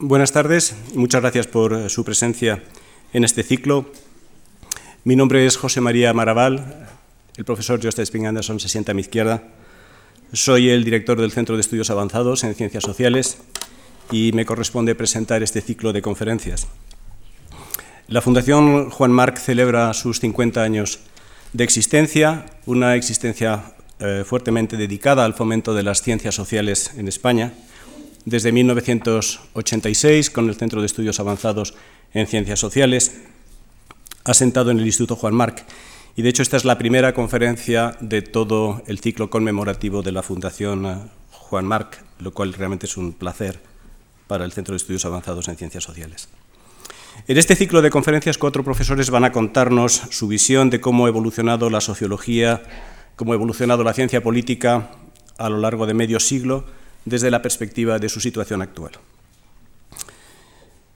Buenas tardes muchas gracias por eh, su presencia en este ciclo. Mi nombre es José María Maraval, el profesor José Sping Anderson se sienta a mi izquierda. Soy el director del Centro de Estudios Avanzados en Ciencias Sociales y me corresponde presentar este ciclo de conferencias. La Fundación Juan Marc celebra sus 50 años de existencia, una existencia eh, fuertemente dedicada al fomento de las ciencias sociales en España, desde 1986 con el Centro de Estudios Avanzados en Ciencias Sociales, asentado en el Instituto Juan Marc. Y de hecho esta es la primera conferencia de todo el ciclo conmemorativo de la Fundación Juan Marc, lo cual realmente es un placer para el Centro de Estudios Avanzados en Ciencias Sociales. En este ciclo de conferencias, cuatro profesores van a contarnos su visión de cómo ha evolucionado la sociología, cómo ha evolucionado la ciencia política a lo largo de medio siglo desde la perspectiva de su situación actual.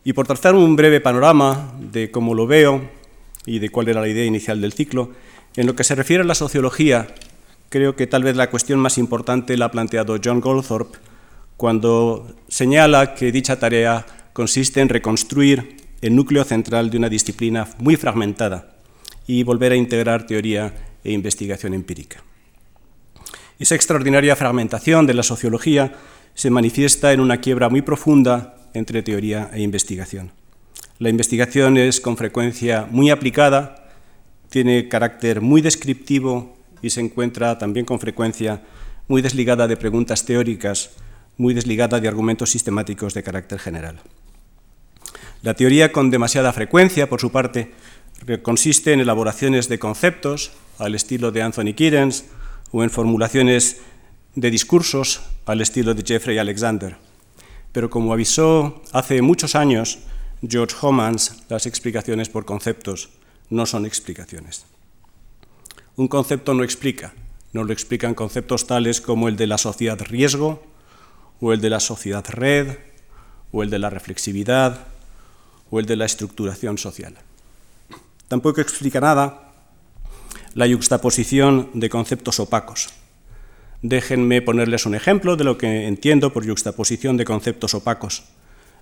Y por trazar un breve panorama de cómo lo veo y de cuál era la idea inicial del ciclo, en lo que se refiere a la sociología, creo que tal vez la cuestión más importante la ha planteado John Goldthorpe cuando señala que dicha tarea consiste en reconstruir el núcleo central de una disciplina muy fragmentada y volver a integrar teoría e investigación empírica. Esa extraordinaria fragmentación de la sociología se manifiesta en una quiebra muy profunda entre teoría e investigación. La investigación es con frecuencia muy aplicada, tiene carácter muy descriptivo y se encuentra también con frecuencia muy desligada de preguntas teóricas, muy desligada de argumentos sistemáticos de carácter general. La teoría con demasiada frecuencia, por su parte, consiste en elaboraciones de conceptos al estilo de Anthony Giddens o en formulaciones de discursos al estilo de Jeffrey Alexander. Pero como avisó hace muchos años George Homans, las explicaciones por conceptos no son explicaciones. Un concepto no explica, no lo explican conceptos tales como el de la sociedad riesgo, o el de la sociedad red, o el de la reflexividad, o el de la estructuración social. Tampoco explica nada la yuxtaposición de conceptos opacos. Déjenme ponerles un ejemplo de lo que entiendo por yuxtaposición de conceptos opacos.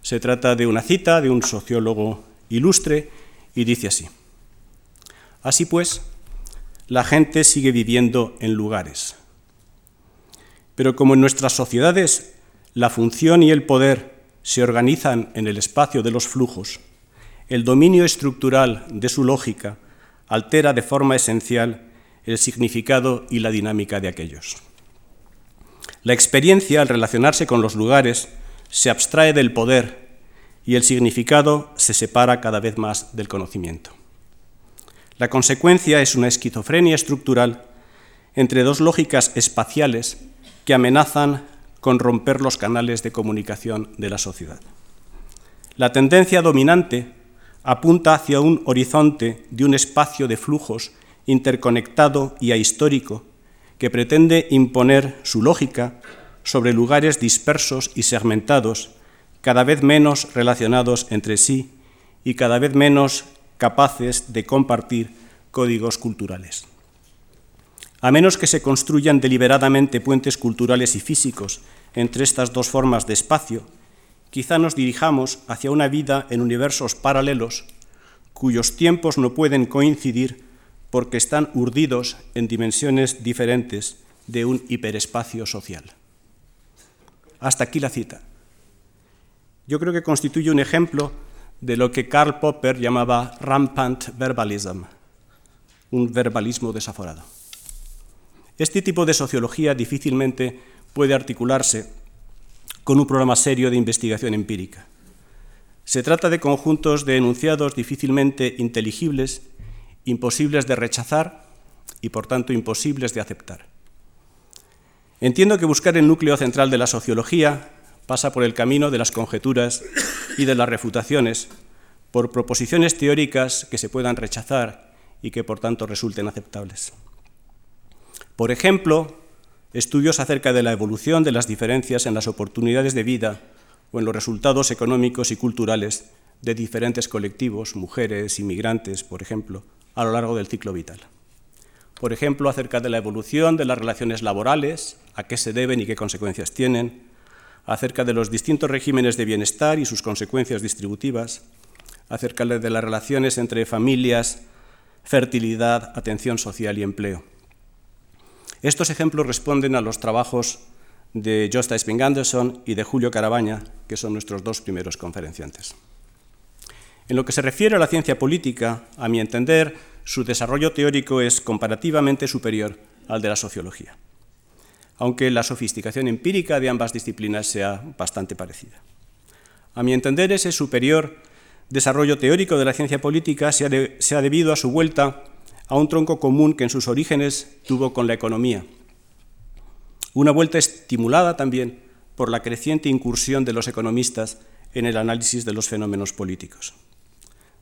Se trata de una cita de un sociólogo ilustre y dice así. Así pues, la gente sigue viviendo en lugares. Pero como en nuestras sociedades la función y el poder se organizan en el espacio de los flujos, el dominio estructural de su lógica altera de forma esencial el significado y la dinámica de aquellos. La experiencia, al relacionarse con los lugares, se abstrae del poder y el significado se separa cada vez más del conocimiento. La consecuencia es una esquizofrenia estructural entre dos lógicas espaciales que amenazan con romper los canales de comunicación de la sociedad. La tendencia dominante apunta hacia un horizonte de un espacio de flujos interconectado y ahistórico que pretende imponer su lógica sobre lugares dispersos y segmentados, cada vez menos relacionados entre sí y cada vez menos capaces de compartir códigos culturales. A menos que se construyan deliberadamente puentes culturales y físicos entre estas dos formas de espacio, quizá nos dirijamos hacia una vida en universos paralelos cuyos tiempos no pueden coincidir porque están urdidos en dimensiones diferentes de un hiperespacio social. Hasta aquí la cita. Yo creo que constituye un ejemplo de lo que Karl Popper llamaba rampant verbalism, un verbalismo desaforado. Este tipo de sociología difícilmente puede articularse con un programa serio de investigación empírica. Se trata de conjuntos de enunciados difícilmente inteligibles, imposibles de rechazar y por tanto imposibles de aceptar. Entiendo que buscar el núcleo central de la sociología pasa por el camino de las conjeturas y de las refutaciones, por proposiciones teóricas que se puedan rechazar y que por tanto resulten aceptables. Por ejemplo, estudios acerca de la evolución de las diferencias en las oportunidades de vida o en los resultados económicos y culturales de diferentes colectivos, mujeres, inmigrantes, por ejemplo, a lo largo del ciclo vital. Por ejemplo, acerca de la evolución de las relaciones laborales, a qué se deben y qué consecuencias tienen, acerca de los distintos regímenes de bienestar y sus consecuencias distributivas, acerca de las relaciones entre familias, fertilidad, atención social y empleo. Estos ejemplos responden a los trabajos de Josta Sping Anderson y de Julio Carabaña, que son nuestros dos primeros conferenciantes. En lo que se refiere a la ciencia política, a mi entender, su desarrollo teórico es comparativamente superior al de la sociología, aunque la sofisticación empírica de ambas disciplinas sea bastante parecida. A mi entender, ese superior desarrollo teórico de la ciencia política se ha, debido a su vuelta a un tronco común que en sus orígenes tuvo con la economía. Una vuelta estimulada también por la creciente incursión de los economistas en el análisis de los fenómenos políticos.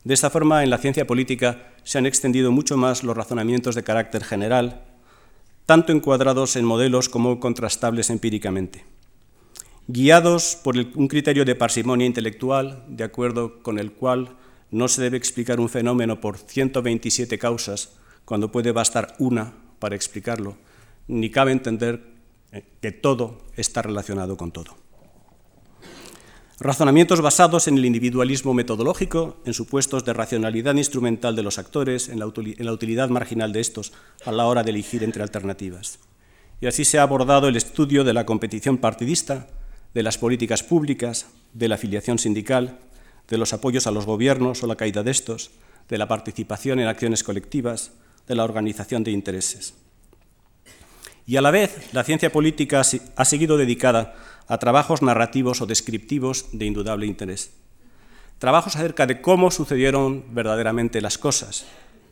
De esta forma, en la ciencia política se han extendido mucho más los razonamientos de carácter general, tanto encuadrados en modelos como contrastables empíricamente guiados por un criterio de parsimonia intelectual, de acuerdo con el cual no se debe explicar un fenómeno por 127 causas cuando puede bastar una para explicarlo, ni cabe entender eh, que todo está relacionado con todo. Razonamientos basados en el individualismo metodológico, en supuestos de racionalidad instrumental de los actores, en la utilidad marginal de estos a la hora de elegir entre alternativas. Y así se ha abordado el estudio de la competición partidista, de las políticas públicas, de la afiliación sindical, de los apoyos a los gobiernos o la caída de estos, de la participación en acciones colectivas, de la organización de intereses. Y a la vez, la ciencia política ha seguido dedicada a trabajos narrativos o descriptivos de indudable interés. Trabajos acerca de cómo sucedieron verdaderamente las cosas,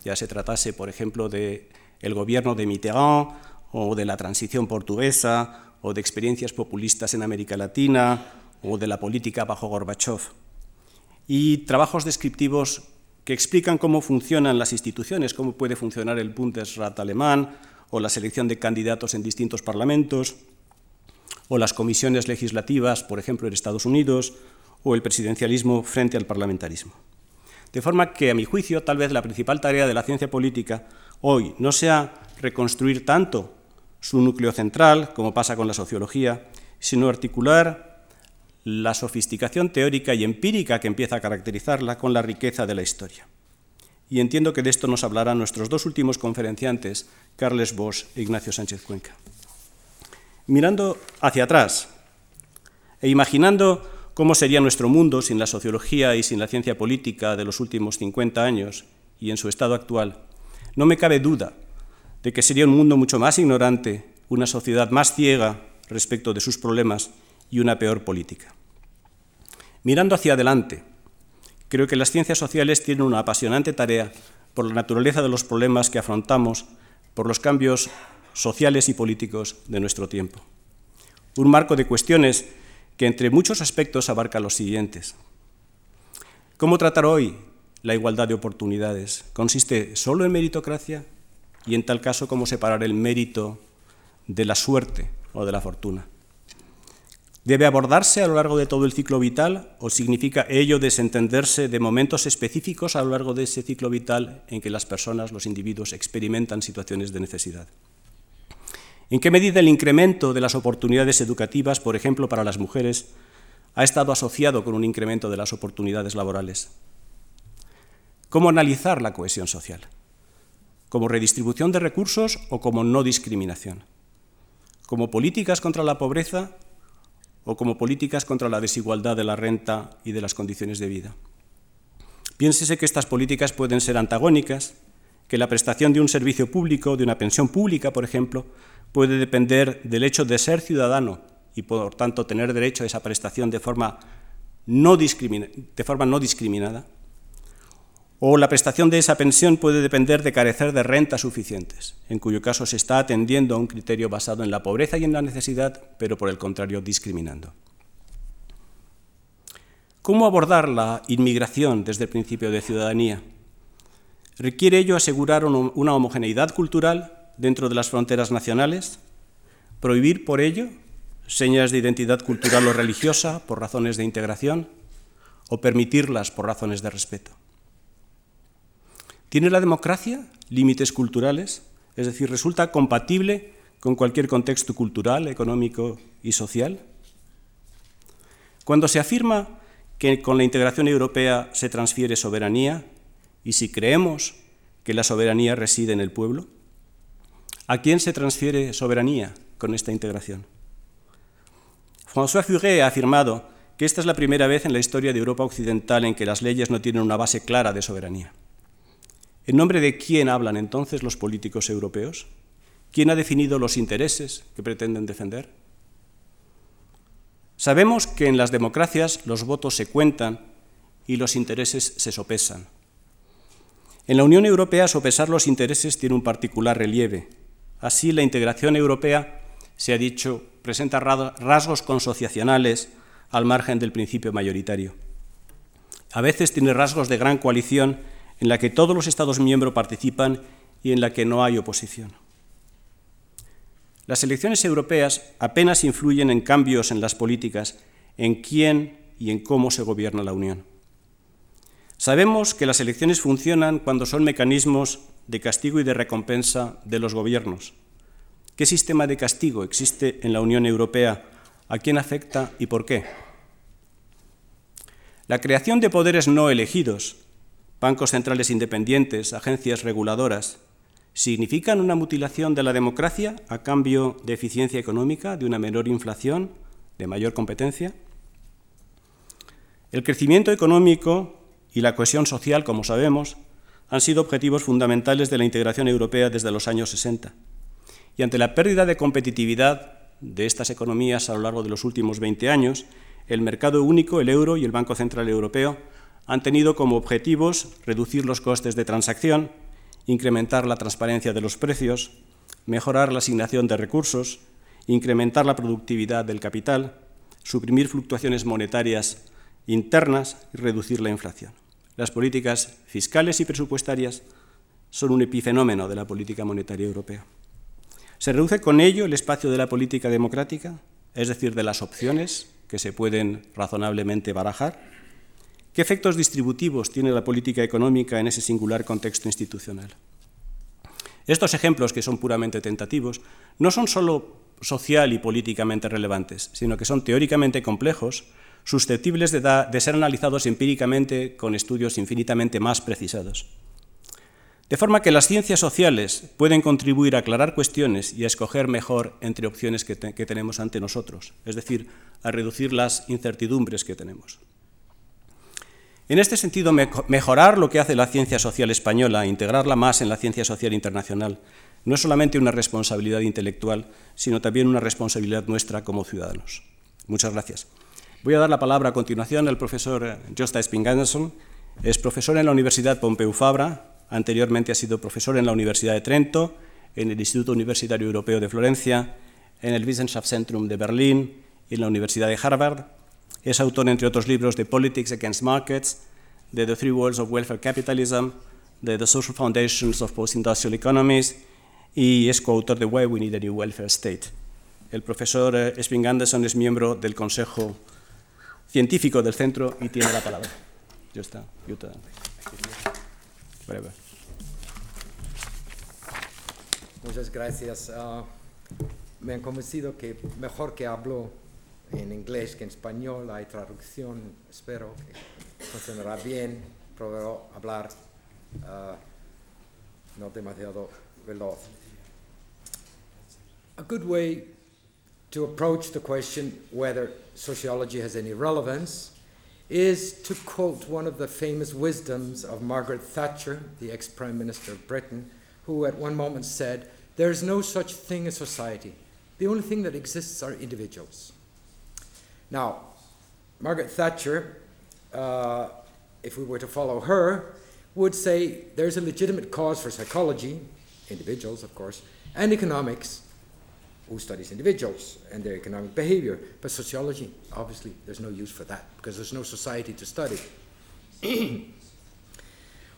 ya se tratase, por ejemplo, de el gobierno de Mitterrand o de la transición portuguesa o de experiencias populistas en América Latina o de la política bajo Gorbachev. Y trabajos descriptivos que explican cómo funcionan las instituciones, cómo puede funcionar el Bundesrat alemán o la selección de candidatos en distintos parlamentos o las comisiones legislativas, por ejemplo, en Estados Unidos, o el presidencialismo frente al parlamentarismo. De forma que, a mi juicio, tal vez la principal tarea de la ciencia política hoy no sea reconstruir tanto su núcleo central, como pasa con la sociología, sino articular la sofisticación teórica y empírica que empieza a caracterizarla con la riqueza de la historia. Y entiendo que de esto nos hablarán nuestros dos últimos conferenciantes, Carles Bosch e Ignacio Sánchez Cuenca. Mirando hacia atrás e imaginando cómo sería nuestro mundo sin la sociología y sin la ciencia política de los últimos 50 años y en su estado actual, no me cabe duda de que sería un mundo mucho más ignorante, una sociedad más ciega respecto de sus problemas y una peor política. Mirando hacia adelante, creo que las ciencias sociales tienen una apasionante tarea por la naturaleza de los problemas que afrontamos, por los cambios sociales y políticos de nuestro tiempo. Un marco de cuestiones que entre muchos aspectos abarca los siguientes. ¿Cómo tratar hoy la igualdad de oportunidades? ¿Consiste solo en meritocracia? y en tal caso cómo separar el mérito de la suerte o de la fortuna. ¿Debe abordarse a lo largo de todo el ciclo vital o significa ello desentenderse de momentos específicos a lo largo de ese ciclo vital en que las personas, los individuos, experimentan situaciones de necesidad? ¿En qué medida el incremento de las oportunidades educativas, por ejemplo, para las mujeres, ha estado asociado con un incremento de las oportunidades laborales? ¿Cómo analizar la cohesión social? como redistribución de recursos o como no discriminación, como políticas contra la pobreza o como políticas contra la desigualdad de la renta y de las condiciones de vida. Piénsese que estas políticas pueden ser antagónicas, que la prestación de un servicio público, de una pensión pública, por ejemplo, puede depender del hecho de ser ciudadano y, por tanto, tener derecho a esa prestación de forma no, de forma no discriminada, o la prestación de esa pensión puede depender de carecer de rentas suficientes, en cuyo caso se está atendiendo a un criterio basado en la pobreza y en la necesidad, pero por el contrario discriminando. ¿Cómo abordar la inmigración desde el principio de ciudadanía? ¿Requiere ello asegurar una homogeneidad cultural dentro de las fronteras nacionales? ¿Prohibir por ello señas de identidad cultural o religiosa por razones de integración? ¿O permitirlas por razones de respeto? ¿Tiene la democracia límites culturales? Es decir, ¿resulta compatible con cualquier contexto cultural, económico y social? Cuando se afirma que con la integración europea se transfiere soberanía, y si creemos que la soberanía reside en el pueblo, ¿a quién se transfiere soberanía con esta integración? François Furet ha afirmado que esta es la primera vez en la historia de Europa Occidental en que las leyes no tienen una base clara de soberanía. ¿En nombre de quién hablan entonces los políticos europeos? ¿Quién ha definido los intereses que pretenden defender? Sabemos que en las democracias los votos se cuentan y los intereses se sopesan. En la Unión Europea sopesar los intereses tiene un particular relieve. Así, la integración europea, se ha dicho, presenta rasgos consociacionales al margen del principio mayoritario. A veces tiene rasgos de gran coalición en la que todos los Estados miembros participan y en la que no hay oposición. Las elecciones europeas apenas influyen en cambios en las políticas, en quién y en cómo se gobierna la Unión. Sabemos que las elecciones funcionan cuando son mecanismos de castigo y de recompensa de los gobiernos. ¿Qué sistema de castigo existe en la Unión Europea? ¿A quién afecta y por qué? La creación de poderes no elegidos, bancos centrales independientes, agencias reguladoras, significan una mutilación de la democracia a cambio de eficiencia económica, de una menor inflación, de mayor competencia. El crecimiento económico y la cohesión social, como sabemos, han sido objetivos fundamentales de la integración europea desde los años 60. Y ante la pérdida de competitividad de estas economías a lo largo de los últimos 20 años, el mercado único, el euro y el Banco Central Europeo han tenido como objetivos reducir los costes de transacción, incrementar la transparencia de los precios, mejorar la asignación de recursos, incrementar la productividad del capital, suprimir fluctuaciones monetarias internas y reducir la inflación. Las políticas fiscales y presupuestarias son un epifenómeno de la política monetaria europea. Se reduce con ello el espacio de la política democrática, es decir, de las opciones que se pueden razonablemente barajar, ¿Qué efectos distributivos tiene la política económica en ese singular contexto institucional? Estos ejemplos, que son puramente tentativos, no son solo social y políticamente relevantes, sino que son teóricamente complejos, susceptibles de, ser analizados empíricamente con estudios infinitamente más precisados. De forma que las ciencias sociales pueden contribuir a aclarar cuestiones y a escoger mejor entre opciones que tenemos ante nosotros, es decir, a reducir las incertidumbres que tenemos. En este sentido, mejorar lo que hace la ciencia social española, integrarla más en la ciencia social internacional, no es solamente una responsabilidad intelectual, sino también una responsabilidad nuestra como ciudadanos. Muchas gracias. Voy a dar la palabra a continuación al profesor Josta Spinganderson. Es profesor en la Universidad Pompeu Fabra, anteriormente ha sido profesor en la Universidad de Trento, en el Instituto Universitario Europeo de Florencia, en el Wissenschaftszentrum de Berlín y en la Universidad de Harvard. Es autor, entre otros libros, de Politics Against Markets, de The Three Worlds of Welfare Capitalism, de The Social Foundations of Post-Industrial Economies y es coautor de Why We Need a New Welfare State. El profesor eh, Spring Anderson es miembro del Consejo Científico del Centro y tiene la palabra. Ya está. Muchas gracias. Uh, me han convencido que mejor que hablo en inglés que en español, hay traducción, espero que funcionará bien, probaré hablar uh, no demasiado veloz. A good way to approach the question whether sociology has any relevance is to quote one of the famous wisdoms of Margaret Thatcher, the ex Prime Minister of Britain, who at one moment said, There is no such thing as society. The only thing that exists are individuals. Now, Margaret Thatcher, uh, if we were to follow her, would say there's a legitimate cause for psychology, individuals, of course, and economics, who studies individuals and their economic behavior. But sociology, obviously, there's no use for that because there's no society to study.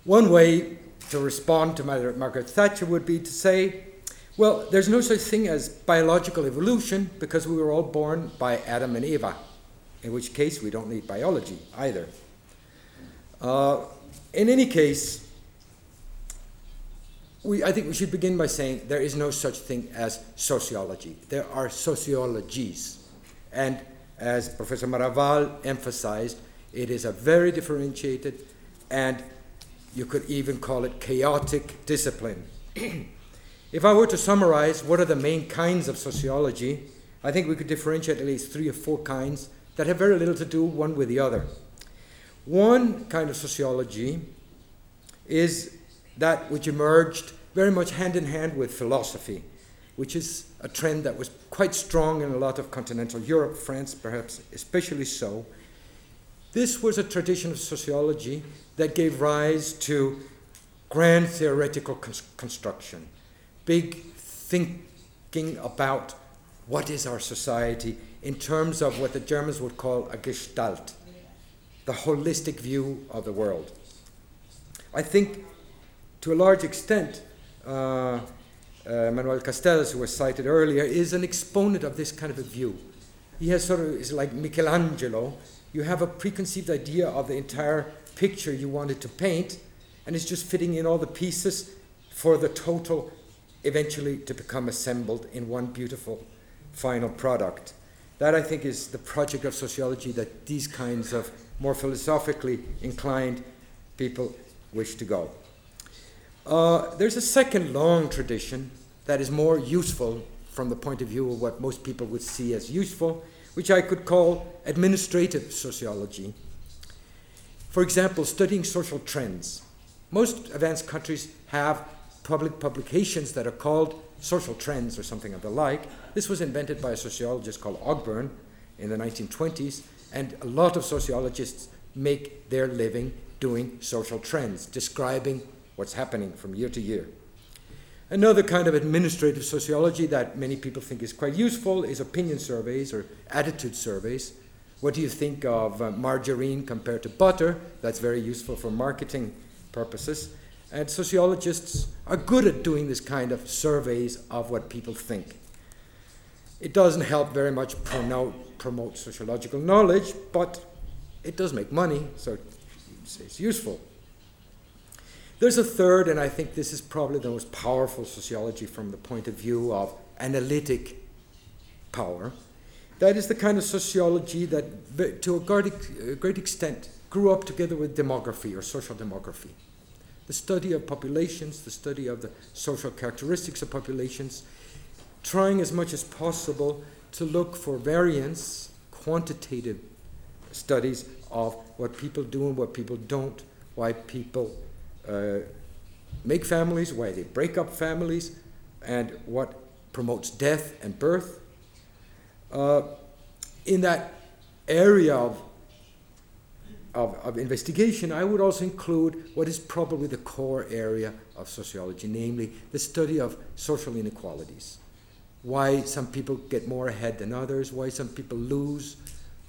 One way to respond to Margaret Thatcher would be to say, well, there's no such thing as biological evolution because we were all born by Adam and Eva, in which case we don't need biology either. Uh, in any case, we, I think we should begin by saying there is no such thing as sociology. There are sociologies. And As Professor Maravall emphasized, it is a very differentiated and you could even call it chaotic discipline. if I were to summarize what are the main kinds of sociology, I think we could differentiate at least three or four kinds that have very little to do one with the other. One kind of sociology is that which emerged very much hand in hand with philosophy, which is a trend that was quite strong in a lot of continental Europe, France perhaps especially so. This was a tradition of sociology that gave rise to grand theoretical construction, big thinking about what is our society in terms of what the Germans would call a gestalt, the holistic view of the world. I think to a large extent, uh, uh, Manuel Castells, who was cited earlier, is an exponent of this kind of a view. He has sort of, is like Michelangelo. You have a preconceived idea of the entire picture you wanted to paint, and it's just fitting in all the pieces for the total eventually to become assembled in one beautiful final product. That, I think, is the project of sociology that these kinds of more philosophically inclined people wish to go. Uh, there's a second long tradition that is more useful from the point of view of what most people would see as useful, which I could call administrative sociology. For example, studying social trends. Most advanced countries have public publications that are called social trends or something of the like. This was invented by a sociologist called Ogburn in the 1920s, and a lot of sociologists make their living doing social trends, describing what's happening from year to year. Another kind of administrative sociology that many people think is quite useful is opinion surveys or attitude surveys. What do you think of uh, margarine compared to butter? That's very useful for marketing purposes. And sociologists are good at doing this kind of surveys of what people think. It doesn't help very much promote, promote sociological knowledge, but it does make money, so it's useful. There's a third, and I think this is probably the most powerful sociology from the point of view of analytic power, that is the kind of sociology that, to a great extent, grew up together with demography or social demography. The study of populations, the study of the social characteristics of populations, trying as much as possible to look for variance, quantitative studies of what people do and what people don't, why people uh, make families, why they break up families, and what promotes death and birth. Uh, in that area of, of, of, investigation, I would also include what is probably the core area of sociology, namely the study of social inequalities. Why some people get more ahead than others, why some people lose,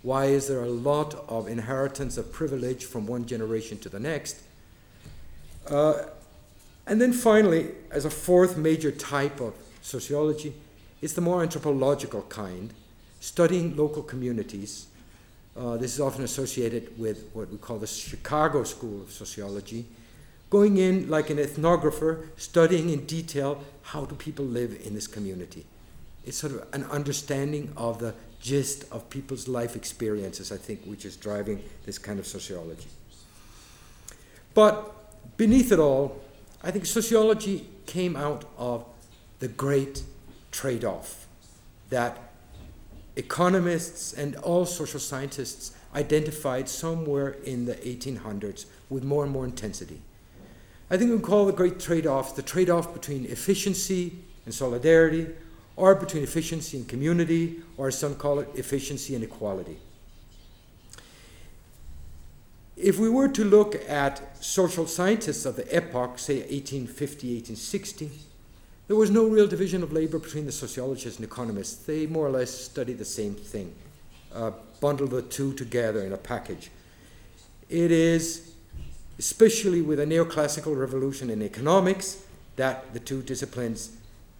why is there a lot of inheritance of privilege from one generation to the next. Uh, and then finally, as a fourth major type of sociology, is the more anthropological kind, studying local communities. Uh, this is often associated with what we call the Chicago School of Sociology. Going in like an ethnographer, studying in detail how do people live in this community. It's sort of an understanding of the gist of people's life experiences, I think, which is driving this kind of sociology. But beneath it all, I think sociology came out of the great trade off that economists and all social scientists identified somewhere in the 1800s with more and more intensity. I think we call the great trade off the trade off between efficiency and solidarity, or between efficiency and community, or some call it, efficiency and equality. If we were to look at social scientists of the epoch, say 1850, 1860, there was no real division of labor between the sociologists and economists. They more or less studied the same thing, uh, bundle the two together in a package. It is, especially with a neoclassical revolution in economics, that the two disciplines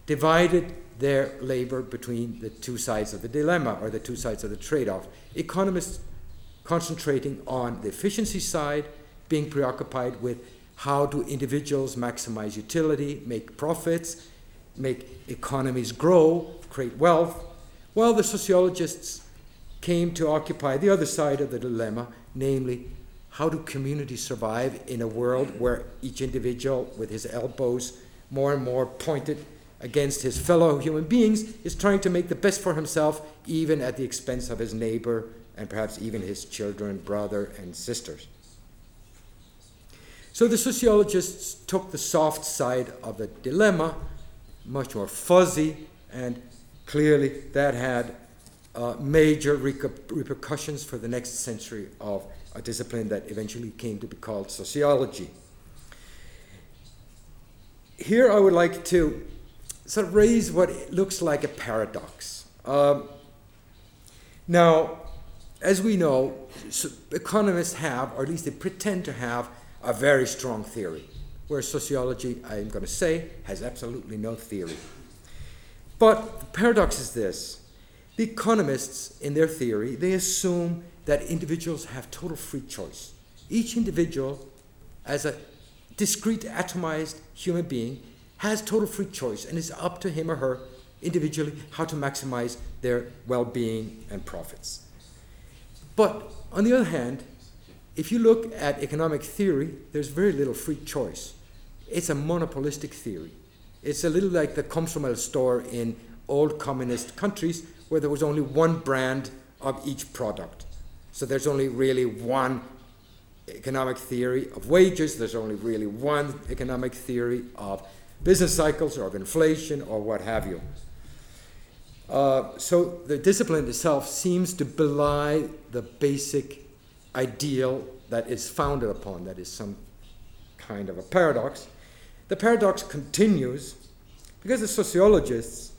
divided their labor between the two sides of the dilemma or the two sides of the trade off. Economists concentrating on the efficiency side, being preoccupied with how do individuals maximize utility, make profits, make economies grow, create wealth, while the sociologists came to occupy the other side of the dilemma, namely, how do communities survive in a world where each individual, with his elbows more and more pointed against his fellow human beings, is trying to make the best for himself, even at the expense of his neighbor and perhaps even his children, brother, and sisters. So the sociologists took the soft side of the dilemma, much more fuzzy, and clearly that had uh, major repercussions for the next century of a discipline that eventually came to be called sociology. Here I would like to sort of raise what looks like a paradox. Um, now, as we know, economists have, or at least they pretend to have, a very strong theory, whereas sociology, I'm going to say, has absolutely no theory. But the paradox is this the economists, in their theory, they assume that individuals have total free choice. Each individual, as a discrete, atomized human being, has total free choice, and it's up to him or her individually how to maximize their well being and profits. But on the other hand, if you look at economic theory, there's very little free choice. It's a monopolistic theory. It's a little like the Komsomol store in old communist countries where there was only one brand of each product. So there's only really one economic theory of wages, there's only really one economic theory of business cycles or of inflation or what have you. Uh, so the discipline itself seems to belie the basic ideal that is founded upon, that is some kind of a paradox. The paradox continues because the sociologists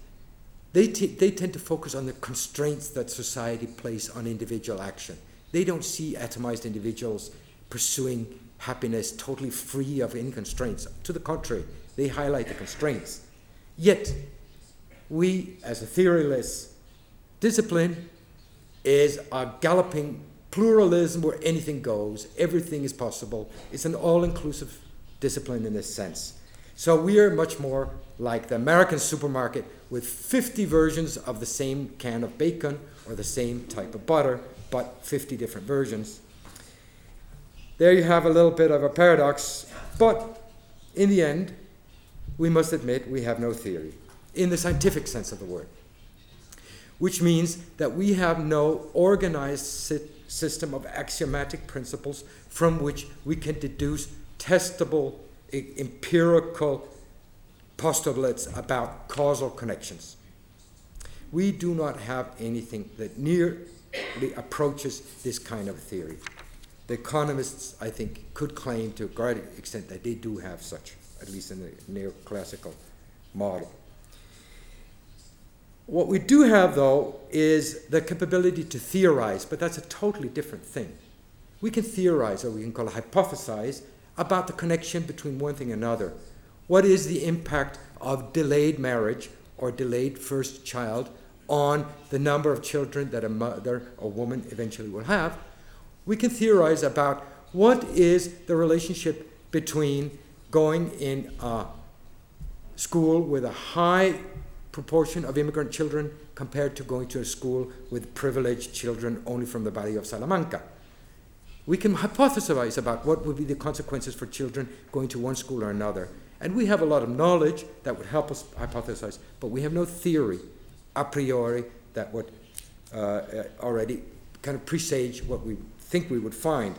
they, t- they tend to focus on the constraints that society place on individual action. They don't see atomized individuals pursuing happiness totally free of any constraints. To the contrary, they highlight the constraints. Yet, we, as a theoryless discipline, is a galloping pluralism where anything goes, everything is possible. It's an all inclusive discipline in this sense. So we are much more like the American supermarket with 50 versions of the same can of bacon or the same type of butter, but 50 different versions. There you have a little bit of a paradox, but in the end, we must admit we have no theory in the scientific sense of the word, which means that we have no organized system of axiomatic principles from which we can deduce testable empirical postulates about causal connections. We do not have anything that nearly approaches this kind of theory. The economists, I think, could claim to a great extent that they do have such, at least in the neoclassical model. What we do have, though, is the capability to theorize, but that's a totally different thing. We can theorize, or we can call it hypothesize, about the connection between one thing and another. What is the impact of delayed marriage or delayed first child on the number of children that a mother or woman eventually will have? We can theorize about what is the relationship between going in a school with a high proportion of immigrant children compared to going to a school with privileged children only from the Valley of Salamanca we can hypothesize about what would be the consequences for children going to one school or another. And we have a lot of knowledge that would help us hypothesize, but we have no theory a priori that would uh, uh already kind of presage what we think we would find.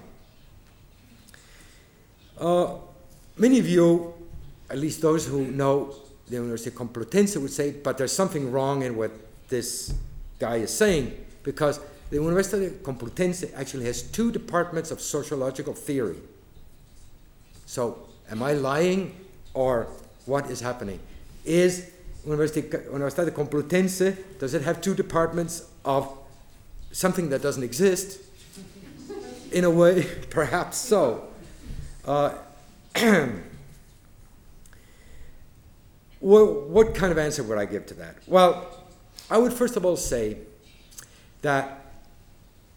Uh, many of you, at least those who know the University Complutense, would say, but there's something wrong in what this guy is saying, because the University Complutense actually has two departments of sociological theory. So, am I lying or what is happening? Is University, Universidad Complutense, does it have two departments of something that doesn't exist? In a way, perhaps so. Uh, what, what kind of answer would I give to that? Well, I would first of all say that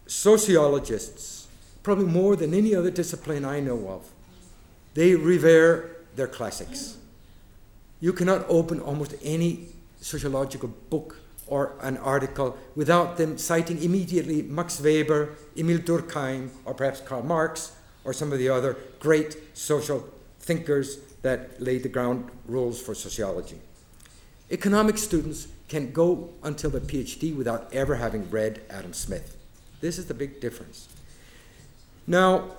sociologists, probably more than any other discipline I know of, they revere their classics. You cannot open almost any sociological book or an article without them citing immediately Max Weber, Emil Durkheim, or perhaps Karl Marx, or some of the other great social thinkers that laid the ground rules for sociology. Economic students can go until their PhD without ever having read Adam Smith. This is the big difference. Now,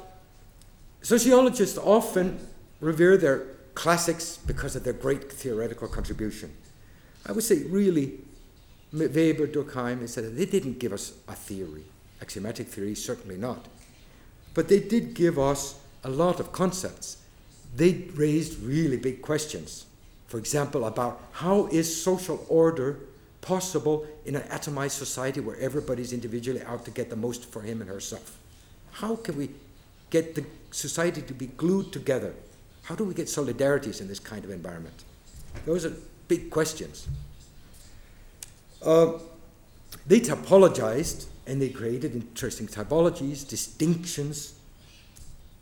sociologists often revere their classics because of their great theoretical contribution. I would say, really, Weber, Durkheim, etc., they didn't give us a theory. Axiomatic theory, certainly not. But they did give us a lot of concepts. They raised really big questions. For example, about how is social order possible in an atomized society where everybody's individually out to get the most for him and herself? How can we get the society to be glued together? How do we get solidarities in this kind of environment? Those are big questions. Uh, they typologized and they created interesting typologies, distinctions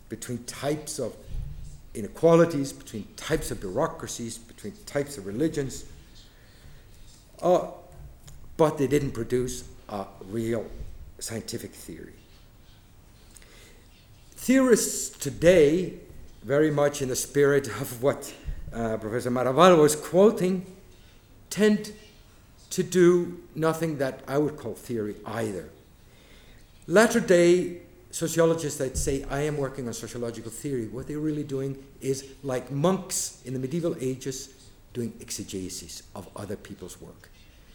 between types of inequalities, between types of bureaucracies, between types of religions. Uh, but they didn't produce a real scientific theory. Theorists today, very much in the spirit of what uh, Professor Maravall was quoting, tend to do nothing that I would call theory either. Latter day sociologists that say, I am working on sociological theory, what they're really doing is like monks in the medieval ages doing exegesis of other people's work.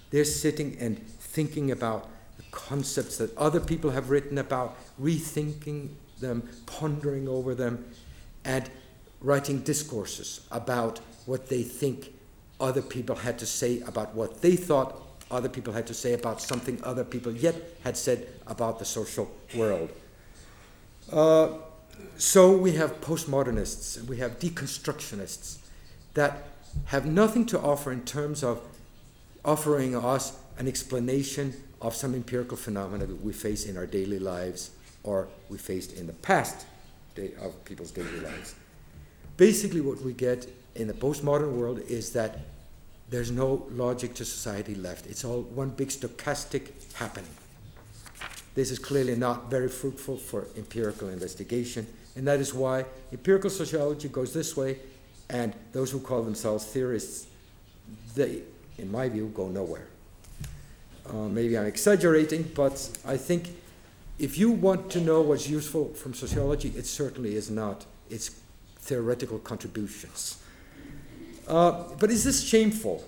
They're sitting and thinking about the concepts that other people have written about, rethinking them, pondering over them, and writing discourses about what they think other people had to say about what they thought other people had to say about something other people yet had said about the social world. Uh, so we have postmodernists, we have deconstructionists that have nothing to offer in terms of offering us an explanation of some empirical phenomena that we face in our daily lives or we faced in the past of people's daily lives. Basically, what we get in the postmodern world is that there's no logic to society left. It's all one big stochastic happening. This is clearly not very fruitful for empirical investigation, and that is why empirical sociology goes this way, and those who call themselves theorists, they, in my view, go nowhere. Uh, maybe I'm exaggerating, but I think if you want to know what's useful from sociology, it certainly is not its theoretical contributions. Uh, but is this shameful?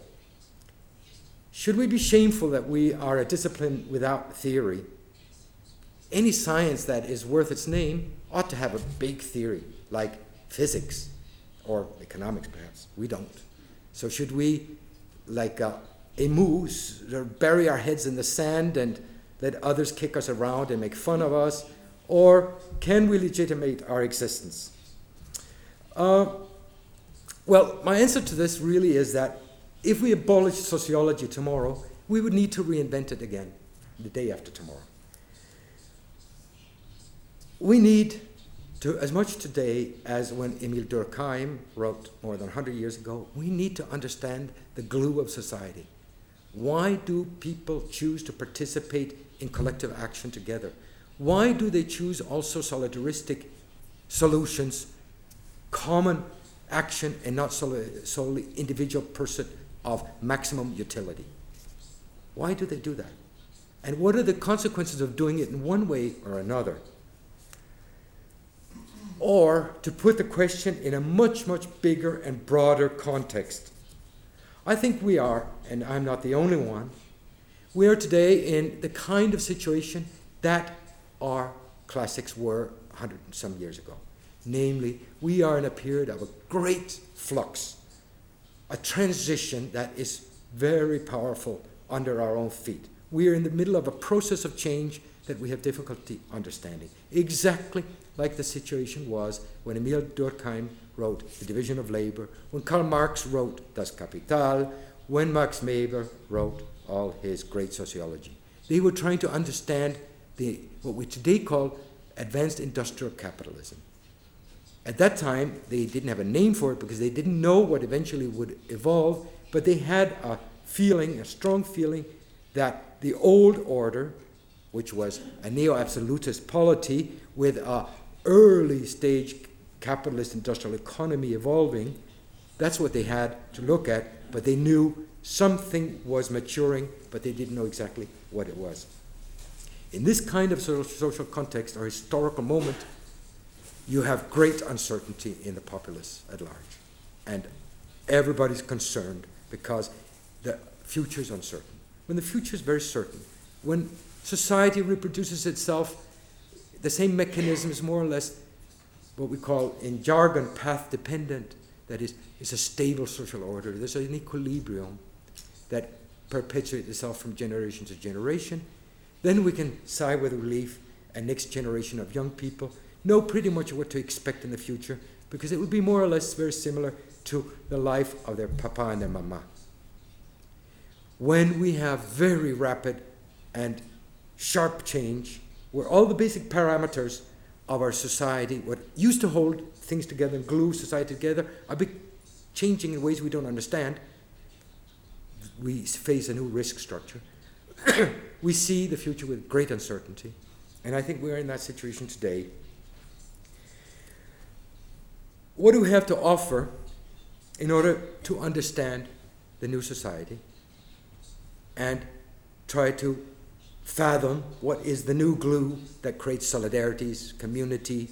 Should we be shameful that we are a discipline without theory? Any science that is worth its name ought to have a big theory, like physics or economics, perhaps. We don't. So, should we, like a, a moose, bury our heads in the sand and let others kick us around and make fun of us? Or can we legitimate our existence? Uh, well, my answer to this really is that if we abolish sociology tomorrow, we would need to reinvent it again the day after tomorrow. We need to, as much today as when Emil Durkheim wrote more than 100 years ago, we need to understand the glue of society. Why do people choose to participate in collective action together? Why do they choose also solidaristic solutions, common action and not solely, solely individual person of maximum utility. Why do they do that? And what are the consequences of doing it in one way or another? Or to put the question in a much, much bigger and broader context. I think we are, and I'm not the only one, we are today in the kind of situation that our classics were 100 and some years ago. Namely, we are in a period of a great flux, a transition that is very powerful under our own feet. We are in the middle of a process of change that we have difficulty understanding. Exactly like the situation was when Emil Durkheim wrote The Division of Labor, when Karl Marx wrote Das Kapital, when Max Weber wrote all his great sociology. They were trying to understand the, what we today call advanced industrial capitalism. At that time, they didn't have a name for it because they didn't know what eventually would evolve, but they had a feeling, a strong feeling, that the old order, which was a neo absolutist polity with a early stage capitalist industrial economy evolving, that's what they had to look at, but they knew something was maturing, but they didn't know exactly what it was. In this kind of social context or historical moment, you have great uncertainty in the populace at large. And everybody's concerned because the future is uncertain. When the future is very certain, when society reproduces itself, the same mechanism is more or less what we call in jargon path dependent. That is, it's a stable social order. There's an equilibrium that perpetuates itself from generation to generation. Then we can sigh with relief a next generation of young people know pretty much what to expect in the future because it will be more or less very similar to the life of their papa and their mama. When we have very rapid and sharp change, where all the basic parameters of our society, what used to hold things together and glue society together, are changing in ways we don't understand. We face a new risk structure. we see the future with great uncertainty. And I think we're in that situation today. What do we have to offer in order to understand the new society and try to fathom what is the new glue that creates solidarities, community.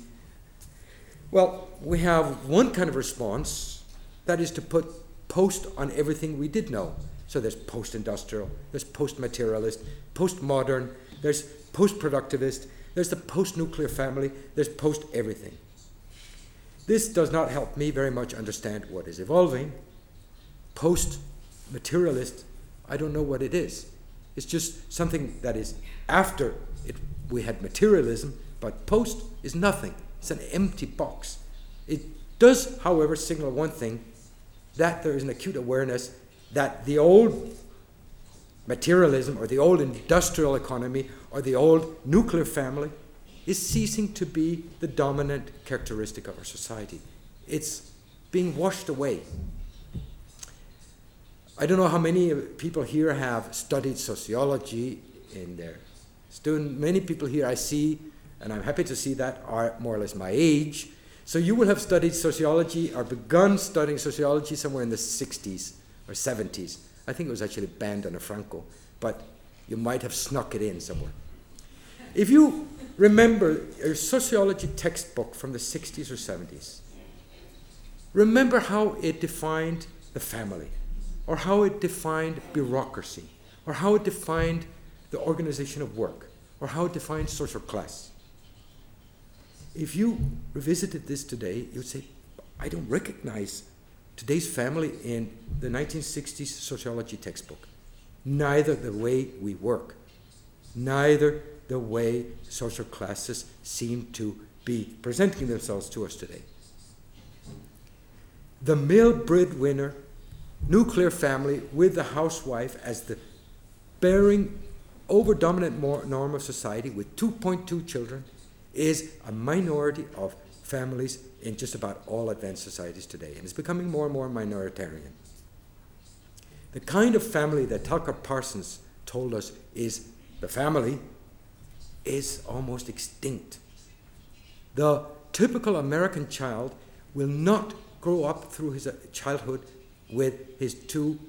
Well, we have one kind of response that is to put post on everything we did know. So there's post industrial, there's post materialist, post modern, there's post productivist, there's the post nuclear family, there's post everything. This does not help me very much understand what is evolving. Post materialist, I don't know what it is. It's just something that is after it, we had materialism, but post is nothing. It's an empty box. It does, however, signal one thing that there is an acute awareness that the old materialism or the old industrial economy or the old nuclear family is ceasing to be the dominant characteristic of our society. It's being washed away. I don't know how many people here have studied sociology in their student. Many people here I see, and I'm happy to see that, are more or less my age. So you will have studied sociology or begun studying sociology somewhere in the 60s or 70s. I think it was actually banned under Franco, but you might have snuck it in somewhere. If you remember a sociology textbook from the 60s or 70s. Remember how it defined the family, or how it defined bureaucracy, or how it defined the organization of work, or how it defined social class. If you revisited this today, you would say, I don't recognize today's family in the 1960s sociology textbook. Neither the way we work, neither the way social classes seem to be presenting themselves to us today. The male breadwinner, nuclear family with the housewife as the bearing over dominant norm of society with 2.2 children is a minority of families in just about all advanced societies today, and it's becoming more and more minoritarian. The kind of family that Talcott Parsons told us is the family is almost extinct. The typical American child will not grow up through his uh, childhood with his two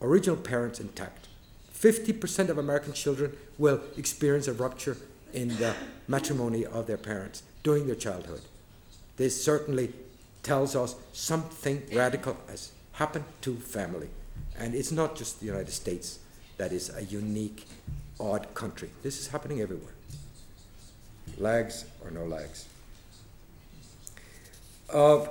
original parents intact. 50% of American children will experience a rupture in the matrimony of their parents during their childhood. This certainly tells us something radical has happened to family. And it's not just the United States that is a unique, odd country. This is happening everywhere lags or no lags. Uh,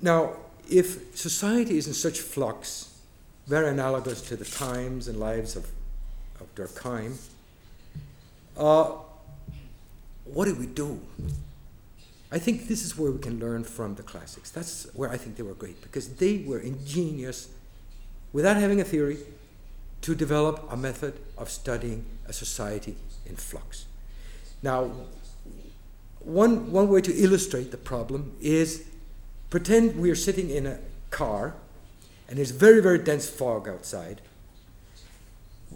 now, if society is in such flux, very analogous to the times and lives of, of Durkheim, uh, what do we do? I think this is where we can learn from the classics. That's where I think they were great because they were ingenious, without having a theory, to develop a method of studying a society in flux. Now, one, one way to illustrate the problem is pretend we are sitting in a car and there's very, very dense fog outside.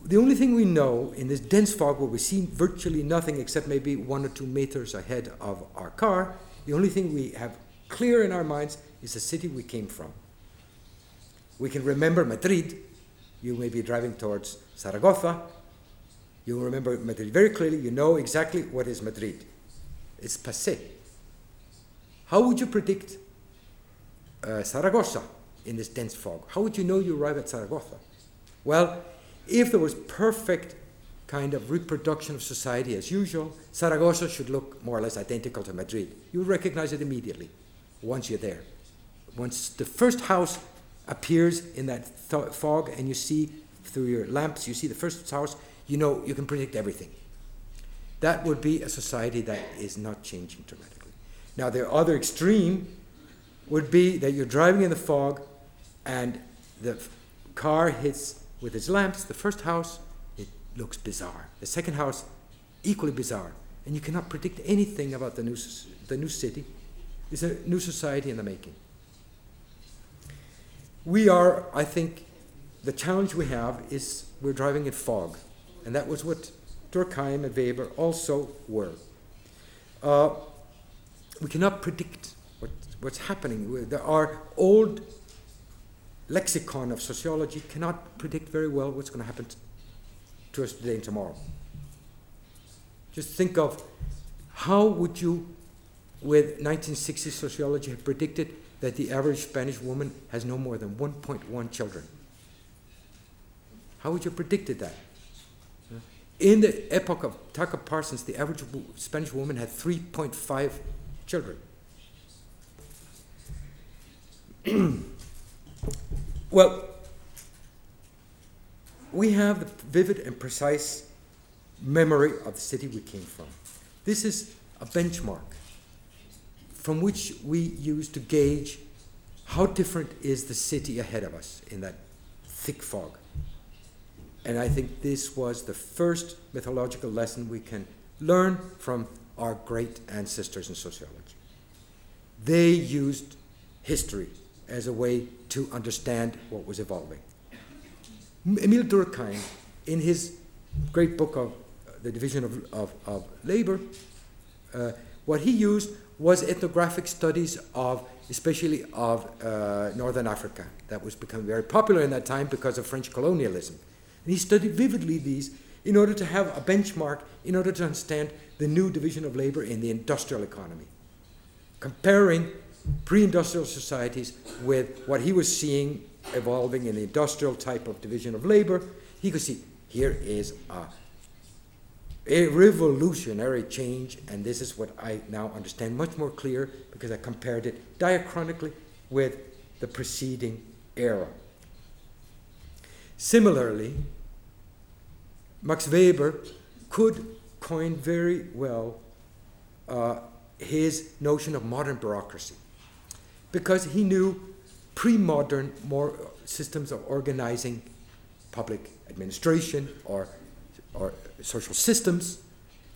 the only thing we know in this dense fog where we see virtually nothing except maybe one or two meters ahead of our car, the only thing we have clear in our minds is the city we came from. We can remember Madrid. You may be driving towards Zaragoza. You remember Madrid very clearly. You know exactly what is Madrid. It's passé. How would you predict uh, Zaragoza in this dense fog? How would you know you arrive at Saragossa? Well, if there was perfect kind of reproduction of society as usual, Saragossa should look more or less identical to Madrid. You recognize it immediately once you're there. Once the first house appears in that th- fog and you see through your lamps, you see the first house, you know you can predict everything. That would be a society that is not changing dramatically. Now, the other extreme would be that you're driving in the fog and the car hits with its lamps the first house, it looks bizarre. The second house, equally bizarre. And you cannot predict anything about the new, the new city. It's a new society in the making. We are, I think, the challenge we have is we're driving in fog. And that was what Durkheim and Weber also were. Uh, we cannot predict what's happening. There are old lexicon of sociology cannot predict very well what's going to happen to us today and tomorrow. Just think of how would you, with 1960 sociology, have predicted that the average Spanish woman has no more than 1.1 children? How would you have predicted that? In the epoch of Talcott Parsons, the average Spanish woman had 3.5 children. well, we have the vivid and precise memory of the city we came from. This is a benchmark from which we use to gauge how different is the city ahead of us in that thick fog. And I think this was the first methodological lesson we can learn from our great ancestors in sociology. They used history as a way to understand what was evolving. Emile Durkheim, in his great book of uh, The Division of, of, of Labor, uh, what he used was ethnographic studies of, especially of uh, Northern Africa. That was becoming very popular in that time because of French colonialism. And he studied vividly these in order to have a benchmark, in order to understand the new division of labor in the industrial economy, comparing pre industrial societies with what he was seeing evolving in the industrial type of division of labor. He could see here is a, a revolutionary change, and this is what I now understand much more clear because I compared it diachronically with the preceding era. Similarly, Max Weber could coin very well uh, his notion of modern bureaucracy because he knew pre modern more systems of organizing public administration or, or social systems.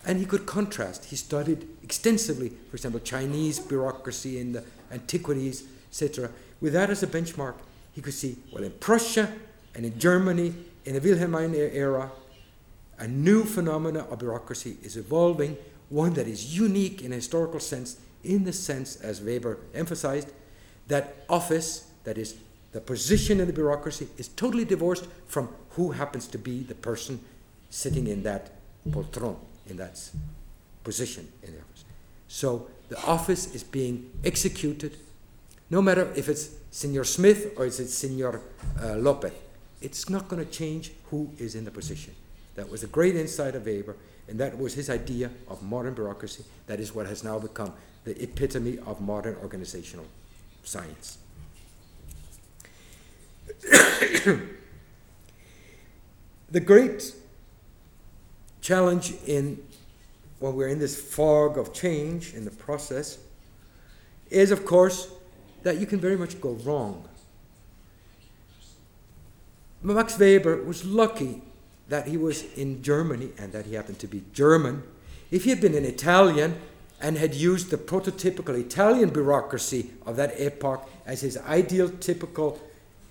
And he could contrast. He studied extensively, for example, Chinese bureaucracy in the antiquities, etc. With that as a benchmark, he could see, well, in Prussia and in Germany, in the Wilhelmine era, a new phenomena of bureaucracy is evolving, one that is unique in a historical sense, in the sense, as Weber emphasized, that office, that is, the position in the bureaucracy, is totally divorced from who happens to be the person sitting in that poltron, in that position in the office. So the office is being executed, no matter if it's Senor Smith or it's Senor uh, Lopez. It's not going to change who is in the position. That was a great insight of Weber, and that was his idea of modern bureaucracy. That is what has now become the epitome of modern organizational science. the great challenge in when we're in this fog of change in the process is, of course, that you can very much go wrong. Max Weber was lucky that he was in Germany and that he happened to be German. If he had been an Italian, and had used the prototypical Italian bureaucracy of that epoch as his ideal, typical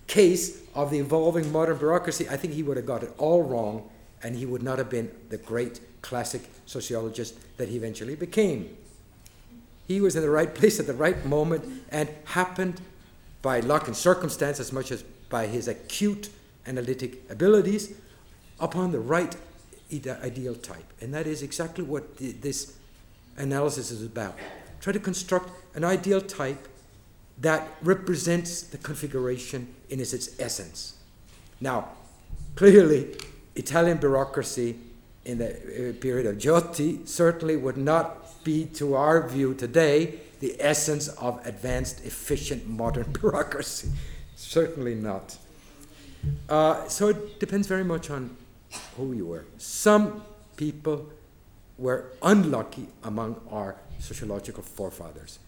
case of the evolving modern bureaucracy, I think he would have got it all wrong and he would not have been the great classic sociologist that he eventually became. He was in the right place at the right moment and happened by luck and circumstance as much as by his acute analytic abilities upon the right ideal type. And that is exactly what this analysis is about. Try to construct an ideal type that represents the configuration in its, its essence. Now, clearly, Italian bureaucracy in the uh, period of Giolitti certainly would not be, to our view today, the essence of advanced, efficient modern bureaucracy. Certainly not. Uh, so it depends very much on who you were. Some people were unlucky among our sociological forefathers.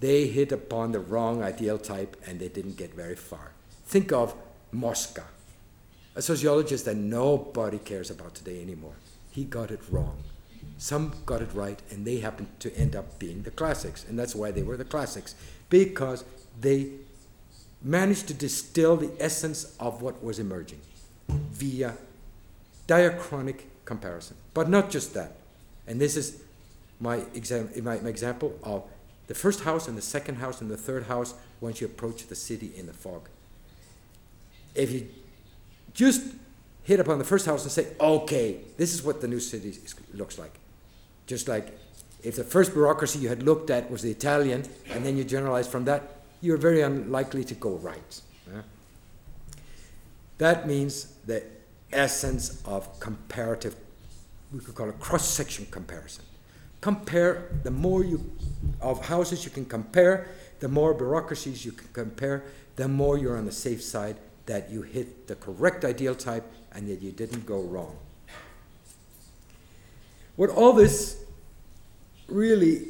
They hit upon the wrong ideal type and they didn't get very far. Think of Mosca, a sociologist that nobody cares about today anymore. He got it wrong. Some got it right, and they happened to end up being the classics, and that's why they were the classics, because they managed to distill the essence of what was emerging via diachronic comparison. But not just that. And this is my, exam- my, my example of the first house and the second house and the third house once you approach the city in the fog. If you just hit upon the first house and say, okay, this is what the new city is, looks like. Just like if the first bureaucracy you had looked at was the Italian, and then you generalize from that, you're very unlikely to go right. Yeah? That means the essence of comparative, we could call it cross section comparison. Compare, the more you of houses you can compare, the more bureaucracies you can compare, the more you're on the safe side that you hit the correct ideal type and that you didn't go wrong. What all this really,